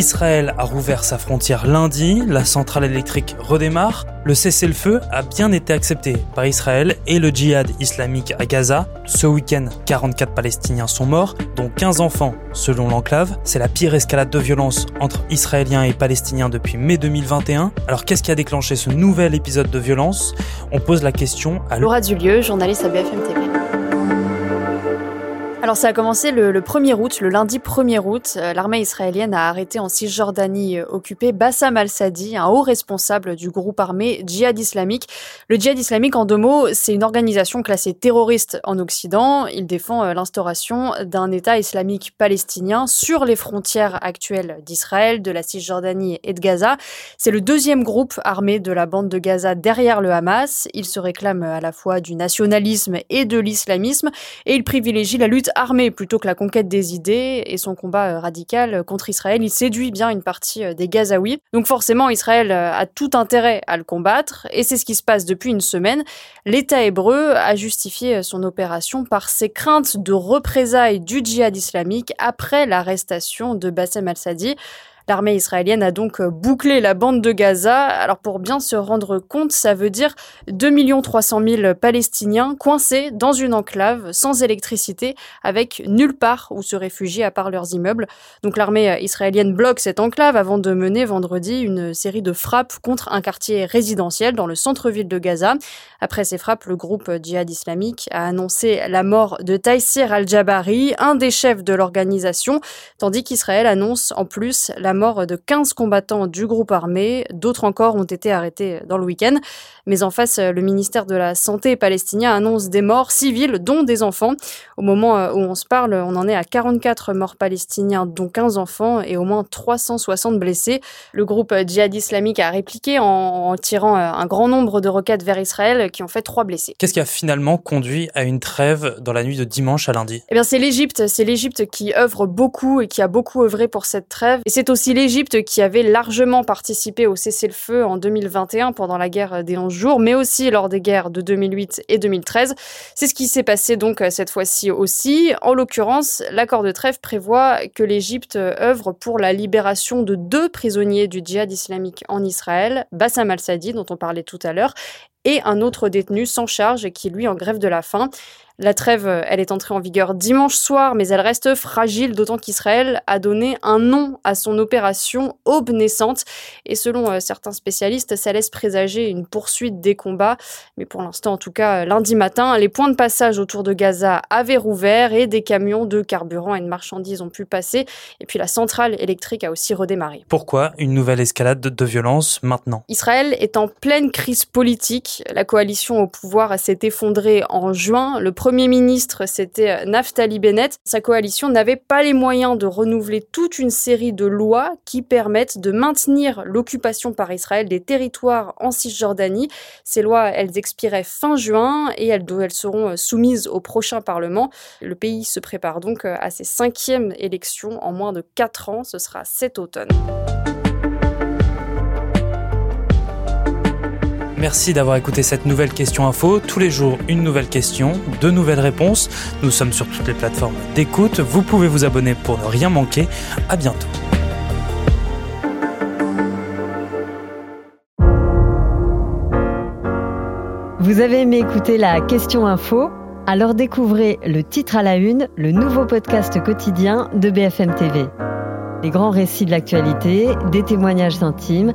Israël a rouvert sa frontière lundi, la centrale électrique redémarre, le cessez-le-feu a bien été accepté par Israël et le djihad islamique à Gaza. Ce week-end, 44 Palestiniens sont morts, dont 15 enfants selon l'enclave. C'est la pire escalade de violence entre Israéliens et Palestiniens depuis mai 2021. Alors qu'est-ce qui a déclenché ce nouvel épisode de violence? On pose la question à Laura Dulieu, journaliste à BFM TV. Alors ça a commencé le, 1er août, le lundi 1er août. Euh, l'armée israélienne a arrêté en Cisjordanie euh, occupée Bassam al-Sadi, un haut responsable du groupe armé djihad islamique. Le djihad islamique, en deux mots, c'est une organisation classée terroriste en Occident. Il défend euh, l'instauration d'un État islamique palestinien sur les frontières actuelles d'Israël, de la Cisjordanie et de Gaza. C'est le deuxième groupe armé de la bande de Gaza derrière le Hamas. Il se réclame à la fois du nationalisme et de l'islamisme et il privilégie la lutte armée plutôt que la conquête des idées et son combat euh, radical contre Israël, il séduit bien une partie euh, des Gazaouis. Donc forcément, Israël euh, a tout intérêt à le combattre et c'est ce qui se passe depuis une semaine. L'État hébreu a justifié son opération par ses craintes de représailles du djihad islamique après l'arrestation de Bassem al-Sadi. L'armée israélienne a donc euh, bouclé la bande de Gaza. Alors pour bien se rendre compte, ça veut dire 2 300 000 Palestiniens coincés dans une enclave sans électricité avec nulle part où se réfugier à part leurs immeubles. Donc l'armée euh, israélienne bloque cette enclave avant de mener vendredi une série de frappes contre un quartier résidentiel dans le centre-ville de Gaza. Après ces frappes, le groupe djihad islamique a annoncé la mort de Taïsir al-Jabari, un des chefs de l'organisation, tandis qu'Israël annonce en plus la de 15 combattants du groupe armé. D'autres encore ont été arrêtés dans le week-end. Mais en face, le ministère de la Santé palestinien annonce des morts civiles, dont des enfants. Au moment euh, où on se parle, on en est à 44 morts palestiniens, dont 15 enfants, et au moins 360 blessés. Le groupe djihad islamique a répliqué en, tirant euh, un grand nombre de roquettes vers Israël qui ont fait trois blessés. Qu'est-ce qui a finalement conduit à une trêve dans la nuit de dimanche à lundi? Eh bien, c'est l'Égypte. C'est l'Égypte qui œuvre beaucoup et qui a beaucoup œuvré pour cette trêve. Et c'est aussi l'Égypte qui avait largement participé au cessez-le-feu en 2021 pendant la guerre des 11 jours, mais aussi lors des guerres de 2008 et 2013. C'est ce qui s'est passé donc euh, cette fois-ci aussi. En l'occurrence, l'accord de trêve prévoit que l'Égypte œuvre pour la libération de deux prisonniers du djihad islamique en Israël, Bassam al-Sadi, dont on parlait tout à l'heure, et un autre détenu sans charge qui, lui, en grève de la faim. La trêve, euh, elle est entrée en vigueur dimanche soir, mais elle reste fragile, d'autant qu'Israël a donné un nom à son opération Aube naissante. Et selon euh, certains spécialistes, ça laisse présager une poursuite des combats. Mais pour l'instant, en tout cas, lundi matin, les points de passage autour de Gaza avaient rouvert et des camions de carburant et de marchandises ont pu passer. Et puis la centrale électrique a aussi redémarré. Pourquoi une nouvelle escalade de violence maintenant? Israël est en pleine crise politique. La coalition au pouvoir s'est effondrée en juin. Le Premier ministre, c'était euh, Naftali Bennett. Sa coalition n'avait pas les moyens de renouveler toute une série de lois qui permettent de maintenir l'occupation par Israël des territoires en Cisjordanie. Ces lois, elles expiraient fin juin et elles, elles seront euh, soumises au prochain Parlement. Le pays se prépare donc euh, à ses cinquièmes élections en moins de quatre ans. Ce sera cet automne. Merci d'avoir écouté cette nouvelle question info. Tous les jours, une nouvelle question, de nouvelles réponses. Nous sommes sur toutes les plateformes d'écoute. Vous pouvez vous abonner pour ne rien manquer. À bientôt. Vous avez aimé écouter la question info? Alors découvrez le titre à la une, le nouveau podcast quotidien de BFM TV. Les grands récits de l'actualité, des témoignages intimes